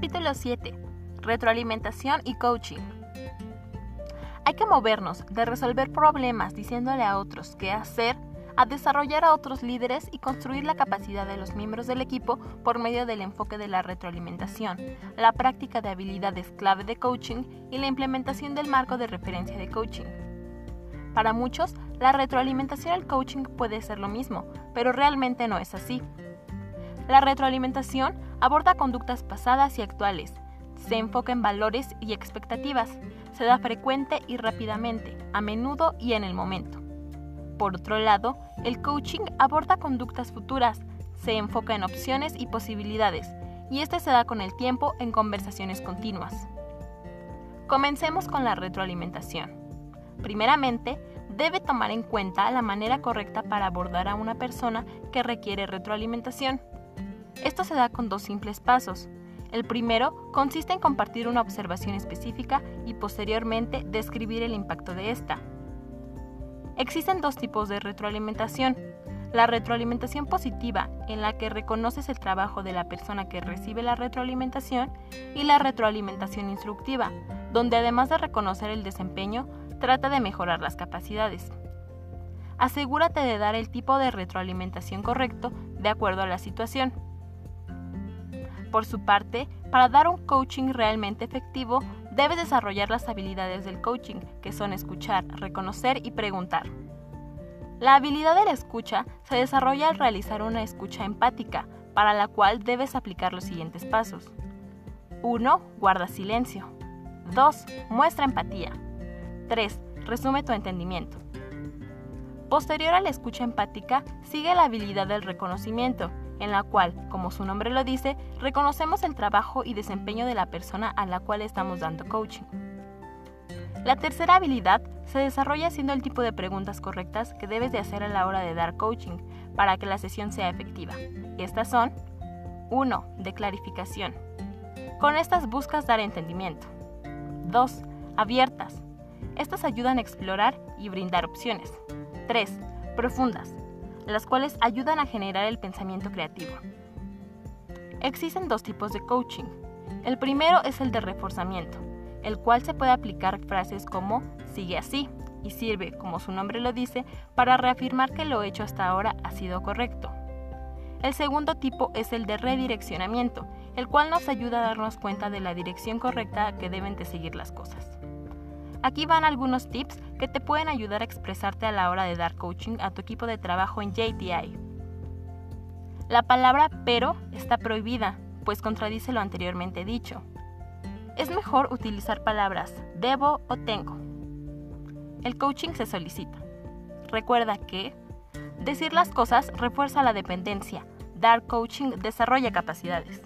Capítulo 7. Retroalimentación y coaching. Hay que movernos de resolver problemas diciéndole a otros qué hacer a desarrollar a otros líderes y construir la capacidad de los miembros del equipo por medio del enfoque de la retroalimentación, la práctica de habilidades clave de coaching y la implementación del marco de referencia de coaching. Para muchos, la retroalimentación al coaching puede ser lo mismo, pero realmente no es así. La retroalimentación aborda conductas pasadas y actuales, se enfoca en valores y expectativas, se da frecuente y rápidamente, a menudo y en el momento. Por otro lado, el coaching aborda conductas futuras, se enfoca en opciones y posibilidades, y este se da con el tiempo en conversaciones continuas. Comencemos con la retroalimentación. Primeramente, debe tomar en cuenta la manera correcta para abordar a una persona que requiere retroalimentación. Esto se da con dos simples pasos. El primero consiste en compartir una observación específica y posteriormente describir el impacto de esta. Existen dos tipos de retroalimentación. La retroalimentación positiva, en la que reconoces el trabajo de la persona que recibe la retroalimentación, y la retroalimentación instructiva, donde además de reconocer el desempeño, trata de mejorar las capacidades. Asegúrate de dar el tipo de retroalimentación correcto de acuerdo a la situación. Por su parte, para dar un coaching realmente efectivo, Debes desarrollar las habilidades del coaching, que son escuchar, reconocer y preguntar. La habilidad de la escucha se desarrolla al realizar una escucha empática, para la cual debes aplicar los siguientes pasos. 1. Guarda silencio. 2. Muestra empatía. 3. Resume tu entendimiento. Posterior a la escucha empática, sigue la habilidad del reconocimiento, en la cual, como su nombre lo dice, reconocemos el trabajo y desempeño de la persona a la cual estamos dando coaching. La tercera habilidad se desarrolla haciendo el tipo de preguntas correctas que debes de hacer a la hora de dar coaching para que la sesión sea efectiva. Estas son 1. De clarificación. Con estas buscas dar entendimiento. 2. Abiertas. Estas ayudan a explorar y brindar opciones. 3. Profundas las cuales ayudan a generar el pensamiento creativo. Existen dos tipos de coaching. El primero es el de reforzamiento, el cual se puede aplicar frases como sigue así y sirve, como su nombre lo dice, para reafirmar que lo hecho hasta ahora ha sido correcto. El segundo tipo es el de redireccionamiento, el cual nos ayuda a darnos cuenta de la dirección correcta que deben de seguir las cosas. Aquí van algunos tips que te pueden ayudar a expresarte a la hora de dar coaching a tu equipo de trabajo en JTI. La palabra pero está prohibida, pues contradice lo anteriormente dicho. Es mejor utilizar palabras debo o tengo. El coaching se solicita. Recuerda que decir las cosas refuerza la dependencia, dar coaching desarrolla capacidades.